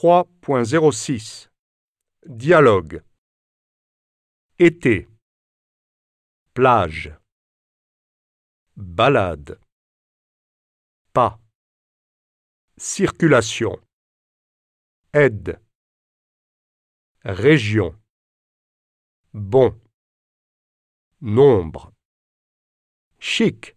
3.06 Dialogue. Été. Plage. Balade. Pas. Circulation. Aide. Région. Bon. Nombre. Chic.